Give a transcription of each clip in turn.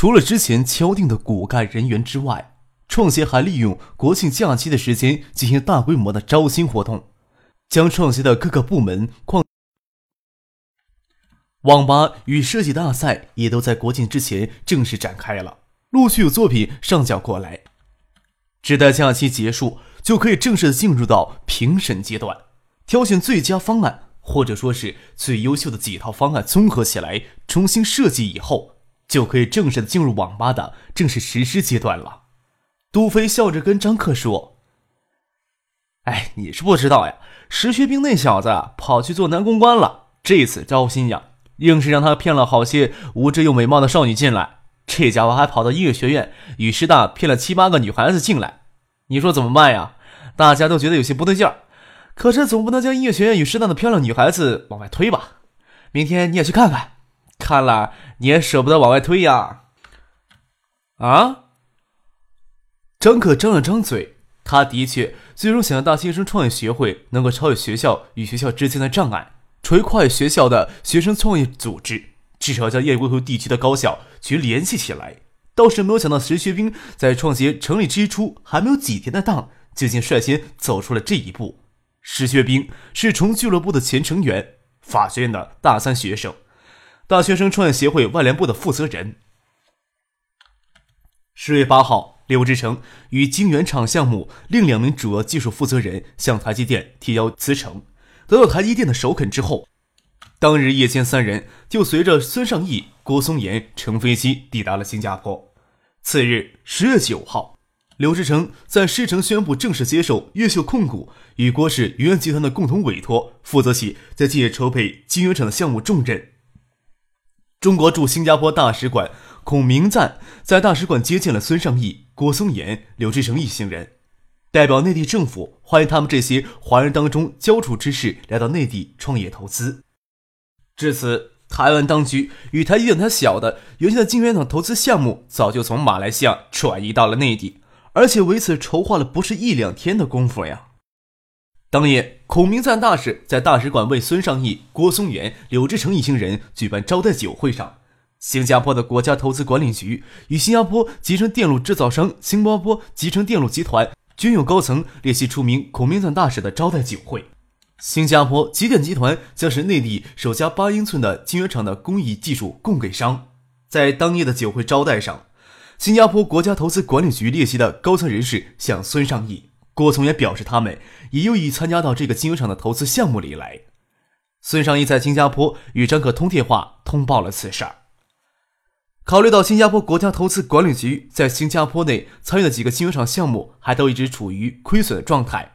除了之前敲定的骨干人员之外，创协还利用国庆假期的时间进行大规模的招新活动，将创协的各个部门矿网吧与设计大赛也都在国庆之前正式展开了，陆续有作品上缴过来，只待假期结束，就可以正式进入到评审阶段，挑选最佳方案，或者说是最优秀的几套方案综合起来重新设计以后。就可以正式的进入网吧的正式实施阶段了。杜飞笑着跟张克说：“哎，你是不知道呀，石学兵那小子跑去做男公关了。这次招新呀，硬是让他骗了好些无知又美貌的少女进来。这家伙还跑到音乐学院与师大骗了七八个女孩子进来。你说怎么办呀？大家都觉得有些不对劲儿。可是总不能将音乐学院与师大的漂亮女孩子往外推吧？明天你也去看看。”看了你也舍不得往外推呀！啊！张可张了张嘴，他的确最终想让大新生创业学会能够超越学校与学校之间的障碍，成为跨越学校的学生创业组织，至少将燕归湖地区的高校去联系起来。倒是没有想到，石学兵在创协成立之初还没有几天的当，就竟率先走出了这一步。石学兵是重俱乐部的前成员，法学院的大三学生。大学生创业协会外联部的负责人。十月八号，刘志成与晶圆厂项目另两名主要技术负责人向台积电提交辞呈，得到台积电的首肯之后，当日夜间三人就随着孙尚义、郭松岩乘飞机抵达了新加坡。次日，十月九号，刘志成在狮城宣布正式接受越秀控股与郭氏云源集团的共同委托，负责起在近日筹备晶圆厂的项目重任。中国驻新加坡大使馆孔明赞在大使馆接见了孙尚义、郭松岩、刘志成一行人，代表内地政府欢迎他们这些华人当中焦处之士来到内地创业投资。至此，台湾当局与台积电他小的原先的晶圆厂投资项目早就从马来西亚转移到了内地，而且为此筹划了不是一两天的功夫呀。当夜，孔明赞大使在大使馆为孙尚义、郭松元、柳志成一行人举办招待酒会上，新加坡的国家投资管理局与新加坡集成电路制造商新加坡集成电路集团均有高层列席出名孔明赞大使的招待酒会。新加坡集电集团将是内地首家八英寸的晶圆厂的工艺技术供给商。在当夜的酒会招待上，新加坡国家投资管理局列席的高层人士向孙尚义。郭从也表示，他们也有意参加到这个晶圆厂的投资项目里来。孙尚义在新加坡与张可通电话通报了此事儿。考虑到新加坡国家投资管理局在新加坡内参与的几个晶圆厂项目还都一直处于亏损的状态，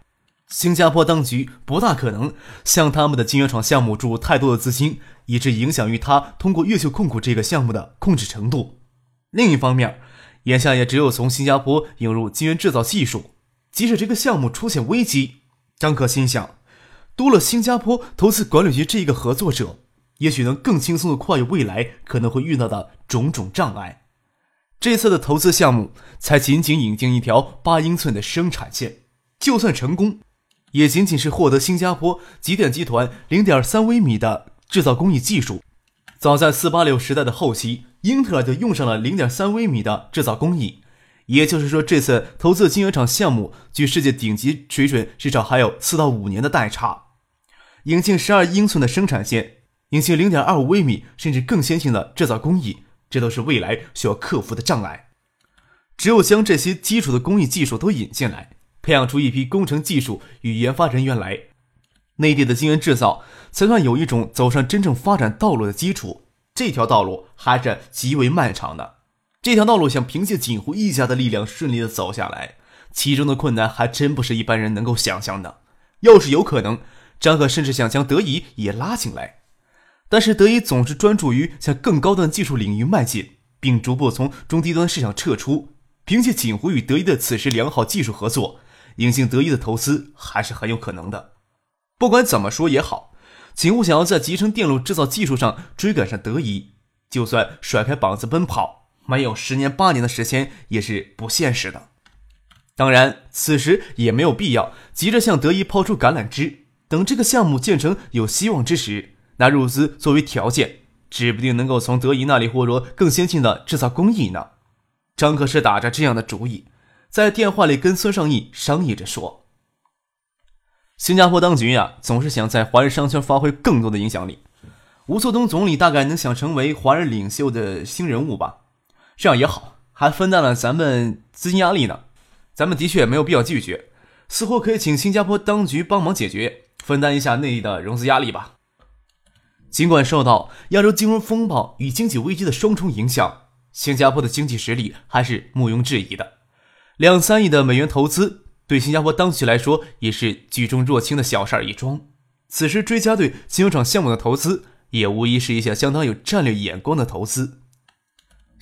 新加坡当局不大可能向他们的晶圆厂项目注入太多的资金，以致影响于他通过越秀控股这个项目的控制程度。另一方面，眼下也只有从新加坡引入晶圆制造技术。即使这个项目出现危机，张可心想，多了新加坡投资管理局这一个合作者，也许能更轻松的跨越未来可能会遇到的种种障碍。这次的投资项目才仅仅引进一条八英寸的生产线，就算成功，也仅仅是获得新加坡极电集团零点三微米的制造工艺技术。早在四八六时代的后期，英特尔就用上了零点三微米的制造工艺。也就是说，这次投资的晶圆厂项目距世界顶级水准至少还有四到五年的代差。引进十二英寸的生产线，引进零点二五微米甚至更先进的制造工艺，这都是未来需要克服的障碍。只有将这些基础的工艺技术都引进来，培养出一批工程技术与研发人员来，内地的晶圆制造才算有一种走上真正发展道路的基础。这条道路还是极为漫长的。这条道路想凭借锦湖一家的力量顺利的走下来，其中的困难还真不是一般人能够想象的。要是有可能，张可甚至想将德仪也拉进来。但是德仪总是专注于向更高端技术领域迈进，并逐步从中低端市场撤出。凭借锦湖与德一的此时良好技术合作，引进德一的投资还是很有可能的。不管怎么说也好，锦湖想要在集成电路制造技术上追赶上德一，就算甩开膀子奔跑，没有十年八年的时间也是不现实的。当然，此时也没有必要急着向德一抛出橄榄枝，等这个项目建成有希望之时，拿入资作为条件，指不定能够从德一那里获得更先进的制造工艺呢。张可是打着这样的主意，在电话里跟孙尚义商议着说：“新加坡当局呀，总是想在华人商圈发挥更多的影响力。吴作东总理大概能想成为华人领袖的新人物吧？这样也好，还分担了咱们资金压力呢。咱们的确没有必要拒绝，似乎可以请新加坡当局帮忙解决，分担一下内地的融资压力吧。尽管受到亚洲金融风暴与经济危机的双重影响。”新加坡的经济实力还是毋庸置疑的，两三亿的美元投资对新加坡当局来说也是举重若轻的小事儿一桩。此时追加对金融厂项目的投资，也无疑是一项相当有战略眼光的投资。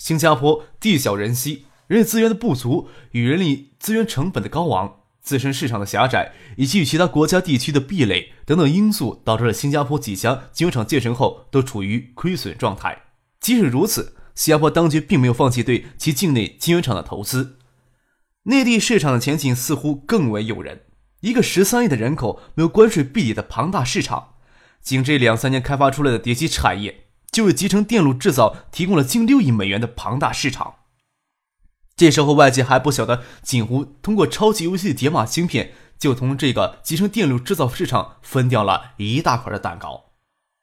新加坡地小人稀，人力资源的不足与人力资源成本的高昂、自身市场的狭窄以及与其他国家地区的壁垒等等因素，导致了新加坡几家金融厂建成后都处于亏损状态。即使如此，新加坡当局并没有放弃对其境内晶圆厂的投资，内地市场的前景似乎更为诱人。一个十三亿的人口、没有关税壁垒的庞大市场，仅这两三年开发出来的叠机产业，就为集成电路制造提供了近六亿美元的庞大市场。这时候外界还不晓得，锦湖通过超级游戏解码芯片，就从这个集成电路制造市场分掉了一大块的蛋糕。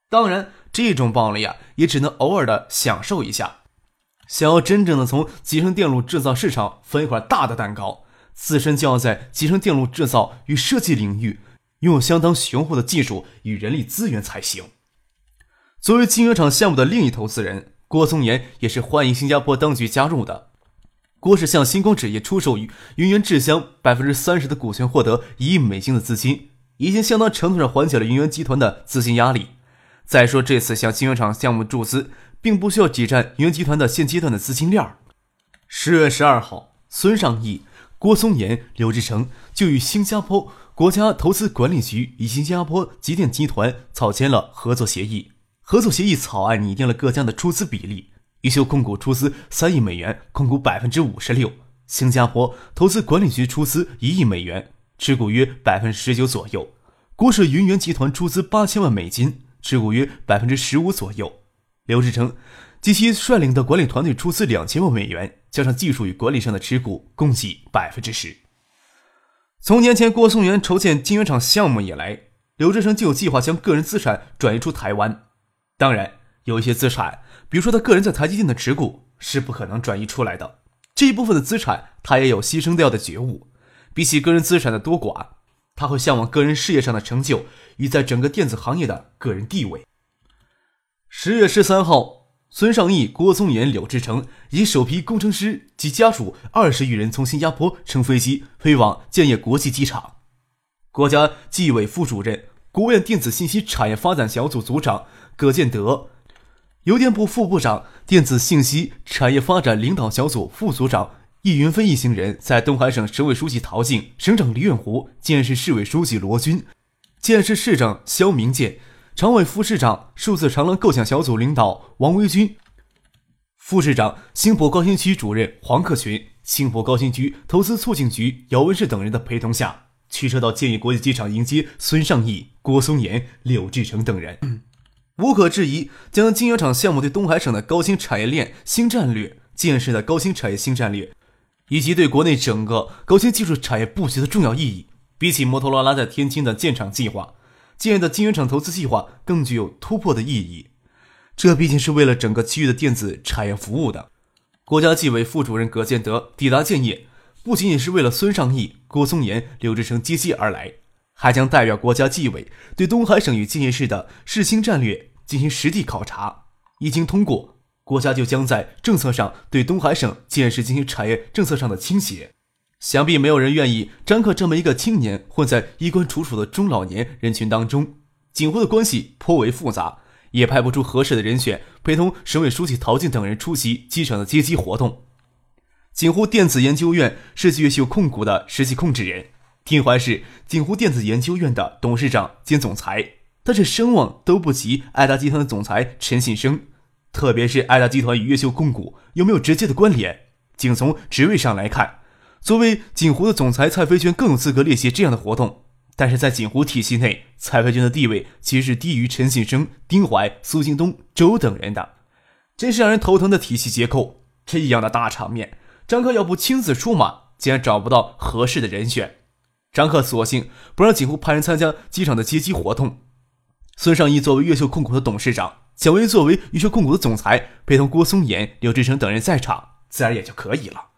当然，这种暴利啊，也只能偶尔的享受一下。想要真正的从集成电路制造市场分一块大的蛋糕，自身就要在集成电路制造与设计领域拥有相当雄厚的技术与人力资源才行。作为晶圆厂项目的另一投资人，郭松岩也是欢迎新加坡当局加入的。郭氏向星光纸业出售于云源制香百分之三十的股权，获得一亿美金的资金，已经相当程度上缓解了云源集团的资金压力。再说这次向晶圆厂项目注资。并不需要挤占云源集团的现阶段的资金链。十月十二号，孙尚义、郭松岩、刘志成就与新加坡国家投资管理局与新加坡极电集团草签了合作协议。合作协议草案拟定了各家的出资比例：一秀控股出资三亿美元，控股百分之五十六；新加坡投资管理局出资一亿美元，持股约百分之十九左右；郭氏云源集团出资八千万美金，持股约百分之十五左右。刘志成及其率领的管理团队出资两千万美元，加上技术与管理上的持股，共计百分之十。从年前郭松元筹建晶圆厂项目以来，刘志成就有计划将个人资产转移出台湾。当然，有一些资产，比如说他个人在台积电的持股，是不可能转移出来的。这一部分的资产，他也有牺牲掉的觉悟。比起个人资产的多寡，他会向往个人事业上的成就与在整个电子行业的个人地位。十月十三号，孙尚义、郭松岩、柳志成以首批工程师及家属二十余人从新加坡乘飞机飞往建业国际机场。国家纪委副主任、国务院电子信息产业发展小组组长葛建德，邮电部副部长、电子信息产业发展领导小组副组长易云飞一行人，在东海省省委书记陶静、省长李远湖、建市市委书记罗军、建市市长肖明建。常委副市长、数字长廊构想小组领导王维军，副市长新博高新区主任黄克群，新博高新区投资促进局姚文世等人的陪同下，驱车到建业国际机场迎接孙尚义、郭松岩、柳志成等人。无可置疑，将晶圆厂项目对东海省的高新产业链新战略、建设的高新产业新战略，以及对国内整个高新技术产业布局的重要意义，比起摩托罗拉在天津的建厂计划。建业的晶圆厂投资计划更具有突破的意义，这毕竟是为了整个区域的电子产业服务的。国家纪委副主任葛建德抵达建业，不仅仅是为了孙尚义、郭松岩、刘志成接机而来，还将代表国家纪委对东海省与建业市的市兴战略进行实地考察。一经通过，国家就将在政策上对东海省建设进行产业政策上的倾斜。想必没有人愿意张克这么一个青年混在衣冠楚楚的中老年人群当中。锦湖的关系颇为复杂，也派不出合适的人选陪同省委书记陶静等人出席机场的接机活动。锦湖电子研究院世纪越秀控股的实际控制人，丁怀是锦湖电子研究院的董事长兼总裁，但是声望都不及爱达集团的总裁陈信生。特别是爱达集团与越秀控股有没有直接的关联？仅从职位上来看，作为锦湖的总裁，蔡飞娟更有资格列席这样的活动。但是在锦湖体系内，蔡飞娟的地位其实是低于陈信生、丁怀、苏京东、周等人的，真是让人头疼的体系结构。这样的大场面。张克要不亲自出马，竟然找不到合适的人选。张克索性不让锦湖派人参加机场的接机活动。孙尚义作为越秀控股的董事长，蒋薇作为越秀控股的总裁，陪同郭松岩、刘志成等人在场，自然也就可以了。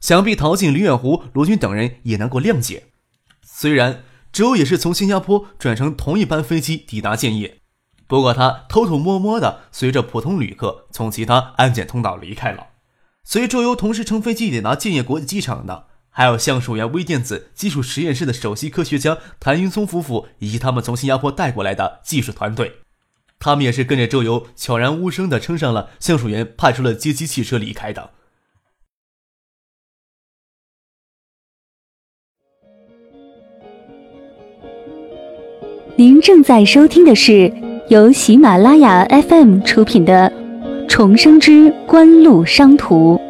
想必陶静、林远湖、罗军等人也能够谅解。虽然周也是从新加坡转乘同一班飞机抵达建业，不过他偷偷摸摸的随着普通旅客从其他安检通道离开了。随周游同时乘飞机抵达建业国际机场的，还有橡树园微电子技术实验室的首席科学家谭云松夫妇以及他们从新加坡带过来的技术团队。他们也是跟着周游悄然无声的乘上了橡树园派出的接机汽车离开的。您正在收听的是由喜马拉雅 FM 出品的。重生之官路商途。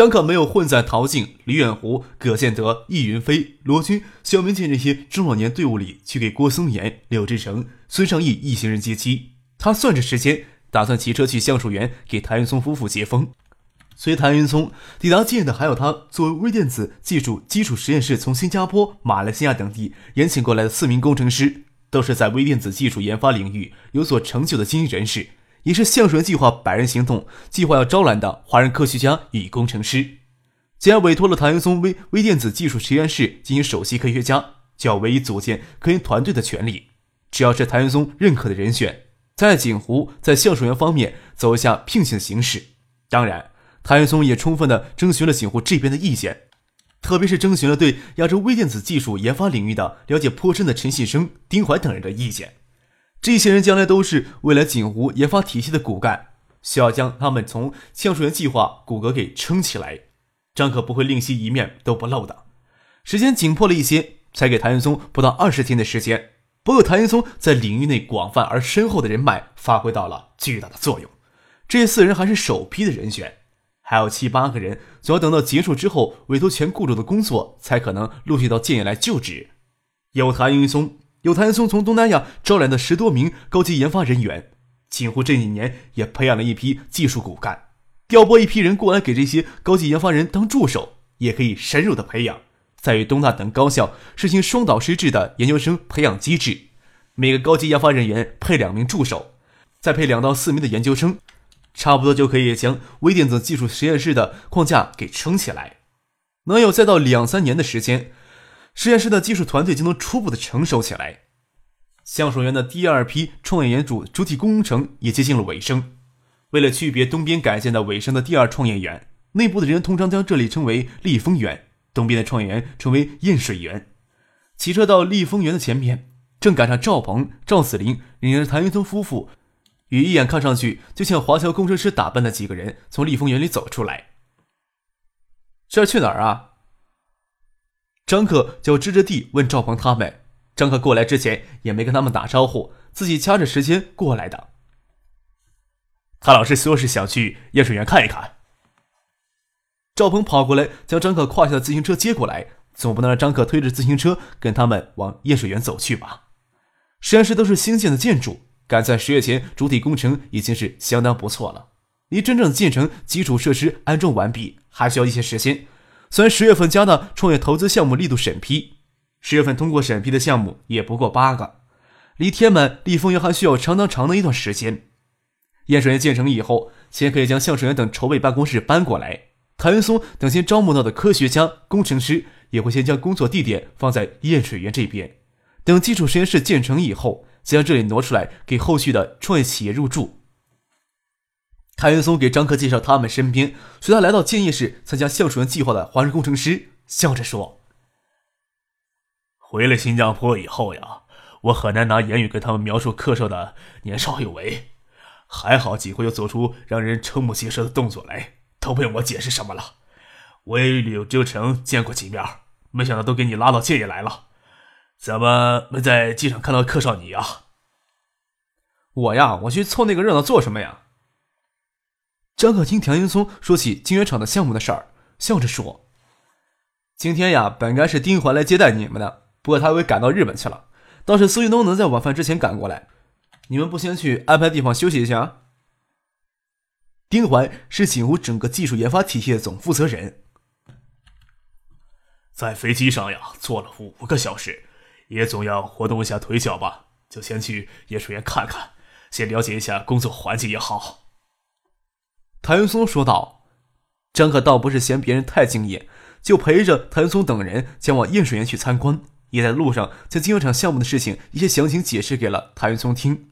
张可没有混在陶静、李远湖、葛建德、易云飞、罗军、肖明建这些中老年队伍里去给郭松岩、柳志成、孙尚义一行人接机。他算着时间，打算骑车去橡树园给谭云松夫妇接风。随谭云松抵达建业的还有他作为微电子技术基础实验室从新加坡、马来西亚等地延请过来的四名工程师，都是在微电子技术研发领域有所成就的精英人士，也是橡树园计划百人行动计划要招揽的华人科学家与工程师。既然委托了谭云松微微电子技术实验室进行首席科学家，就要唯一组建科研团队的权利。只要是谭云松认可的人选，在锦湖在橡树园方面走一下聘请的形式，当然。谭云松也充分的征询了锦湖这边的意见，特别是征询了对亚洲微电子技术研发领域的了解颇深的陈信生、丁怀等人的意见。这些人将来都是未来锦湖研发体系的骨干，需要将他们从橡树园计划骨骼给撑起来。张可不会吝惜一面都不露的。时间紧迫了一些，才给谭云松不到二十天的时间。不过谭云松在领域内广泛而深厚的人脉发挥到了巨大的作用。这四人还是首批的人选。还有七八个人，总要等到结束之后，委托前雇主的工作，才可能陆续到建业来就职。有谭云松，有谭松从东南亚招来的十多名高级研发人员，锦湖这几年也培养了一批技术骨干，调拨一批人过来给这些高级研发人当助手，也可以深入的培养。在与东大等高校实行双导师制的研究生培养机制，每个高级研发人员配两名助手，再配两到四名的研究生。差不多就可以将微电子技术实验室的框架给撑起来，能有再到两三年的时间，实验室的技术团队就能初步的成熟起来。橡树园的第二批创业园主主体工程也接近了尾声。为了区别东边改建的尾声的第二创业园，内部的人通常将这里称为立丰园，东边的创业园称为燕水园。骑车到立丰园的前面，正赶上赵鹏、赵子林领着谭云松夫妇。与一眼看上去就像华侨工程师打扮的几个人从立丰园里走出来。这去哪儿啊？张克就支着地问赵鹏他们。张克过来之前也没跟他们打招呼，自己掐着时间过来的。他老师说是想去验水园看一看。赵鹏跑过来将张克胯下的自行车接过来，总不能让张克推着自行车跟他们往验水园走去吧？实验室都是新建的建筑。赶在十月前主体工程已经是相当不错了，离真正建成基础设施安装完毕还需要一些时间。虽然十月份加大创业投资项目力度审批，十月份通过审批的项目也不过八个，离天满立丰园还需要相当长的一段时间。验水园建成以后，先可以将橡树园等筹备办公室搬过来，谭云松等先招募到的科学家、工程师也会先将工作地点放在验水园这边，等基础实验室建成以后。将这里挪出来，给后续的创业企业入驻。谭云松给张克介绍他们身边随他来到建业市参加橡树园计划的华人工程师，笑着说：“回了新加坡以后呀，我很难拿言语跟他们描述客少的年少有为。还好几回又做出让人瞠目结舌的动作来，都不用我解释什么了。我也与柳志成见过几面，没想到都给你拉到建业来了。怎么没在机场看到客少你呀？我呀，我去凑那个热闹做什么呀？张可听田云松说起晶圆厂的项目的事儿，笑着说：“今天呀，本该是丁环来接待你们的，不过他又赶到日本去了。倒是苏玉东能在晚饭之前赶过来，你们不先去安排地方休息一下？”丁环是锦湖整个技术研发体系的总负责人，在飞机上呀，坐了五个小时，也总要活动一下腿脚吧，就先去研术院看看。先了解一下工作环境也好。”谭松说道。张可倒不是嫌别人太敬业，就陪着谭松等人前往验水园去参观，也在路上将晶圆厂项目的事情一些详情解释给了谭松听。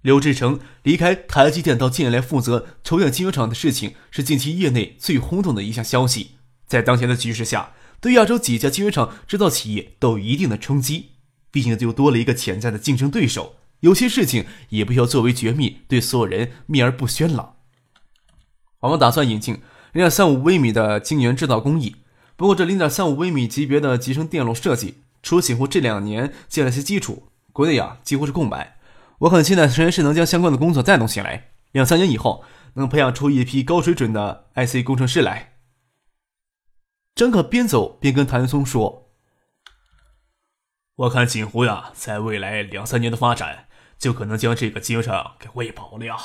刘志成离开台积电到近来负责筹建晶圆厂的事情，是近期业内最轰动的一项消息。在当前的局势下，对亚洲几家晶圆厂制造企业都有一定的冲击，毕竟就多了一个潜在的竞争对手。有些事情也不需要作为绝密，对所有人秘而不宣了。我们打算引进零点三五微米的晶圆制造工艺，不过这零点三五微米级别的集成电路设计，除锦湖这两年建了些基础，国内啊几乎是空白。我很期待实验室能将相关的工作带动起来，两三年以后能培养出一批高水准的 IC 工程师来。张可边走边跟谭松说：“我看锦湖呀，在未来两三年的发展。”就可能将这个晶圆厂给喂饱了呀。”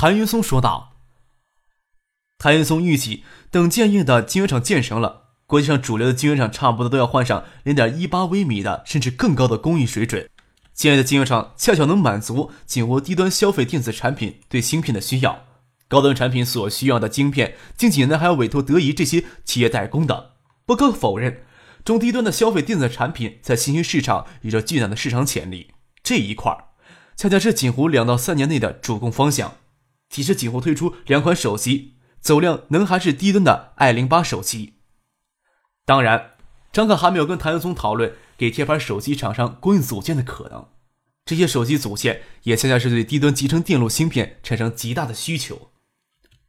谭云松说道。谭云松预计，等建业的晶圆厂建成了，国际上主流的晶圆厂差不多都要换上零点一八微米的，甚至更高的工艺水准。建业的晶圆厂恰巧能满足紧握低端消费电子产品对芯片的需要，高端产品所需要的晶片，近几年还要委托德仪这些企业代工的。不可否认，中低端的消费电子产品在新兴市场有着巨大的市场潜力。这一块儿，恰恰是锦湖两到三年内的主攻方向。提示几乎推出两款手机，走量能还是低端的 i 零八手机。当然，张可还没有跟谭元松讨论给贴牌手机厂商供应组件的可能。这些手机组件也恰恰是对低端集成电路芯片产生极大的需求。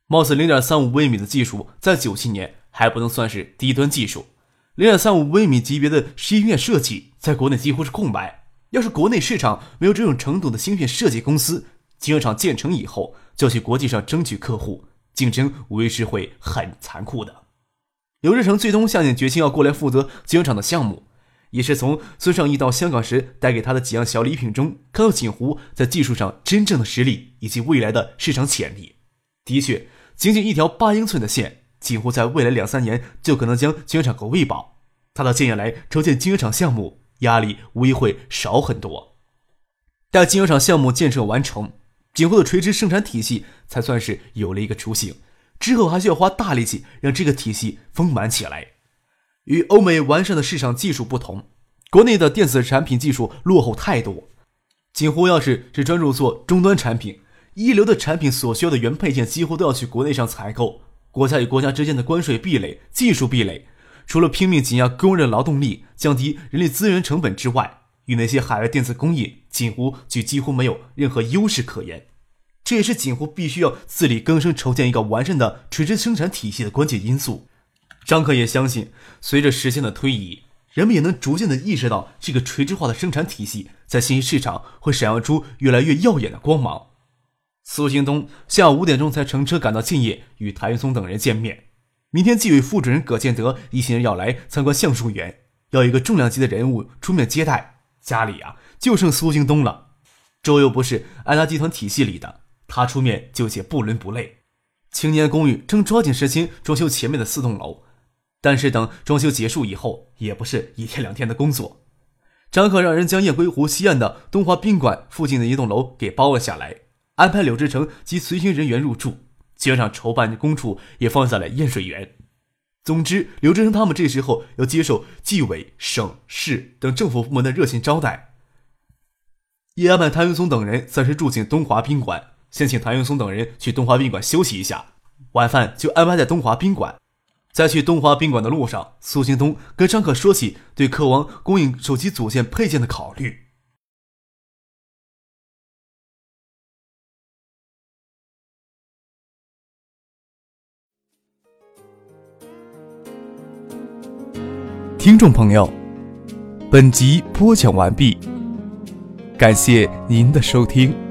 貌似零点三五微米的技术在九七年还不能算是低端技术，零点三五微米级别的芯片设计在国内几乎是空白。要是国内市场没有这种程度的芯片设计公司，晶圆厂建成以后要去国际上争取客户，竞争无疑是会很残酷的。刘志成最终下定决心要过来负责晶圆厂的项目，也是从孙尚义到香港时带给他的几样小礼品中，看到锦湖在技术上真正的实力以及未来的市场潜力。的确，仅仅一条八英寸的线，锦湖在未来两三年就可能将晶圆厂给喂饱。他到建业来筹建晶圆厂项目。压力无疑会少很多。待晶圆厂项目建设完成，锦湖的垂直生产体系才算是有了一个雏形。之后还需要花大力气让这个体系丰满起来。与欧美完善的市场技术不同，国内的电子产品技术落后太多。锦湖要是只专注做终端产品，一流的产品所需要的原配件几乎都要去国内上采购。国家与国家之间的关税壁垒、技术壁垒。除了拼命挤压工人劳动力、降低人力资源成本之外，与那些海外电子工业，锦湖就几乎没有任何优势可言。这也是锦湖必须要自力更生、筹建一个完善的垂直生产体系的关键因素。张可也相信，随着时间的推移，人们也能逐渐的意识到，这个垂直化的生产体系在信息市场会闪耀出越来越耀眼的光芒。苏兴东下午五点钟才乘车赶到建业，与谭云松等人见面。明天纪委副主任葛建德一行人要来参观橡树园，要一个重量级的人物出面接待。家里啊，就剩苏京东了。周又不是安达集团体系里的，他出面就且不伦不类。青年公寓正抓紧时间装修前面的四栋楼，但是等装修结束以后，也不是一天两天的工作。张可让人将雁归湖西岸的东华宾馆附近的一栋楼给包了下来，安排柳志成及随行人员入住。基本上筹办公处也放在了验水园。总之，刘志成他们这时候要接受纪委、省市等政府部门的热情招待。也安排谭云松等人暂时住进东华宾馆，先请谭云松等人去东华宾馆休息一下。晚饭就安排在东华宾馆。在去东华宾馆的路上，苏京东跟张可说起对客王供应手机组件配件的考虑。听众朋友，本集播讲完毕，感谢您的收听。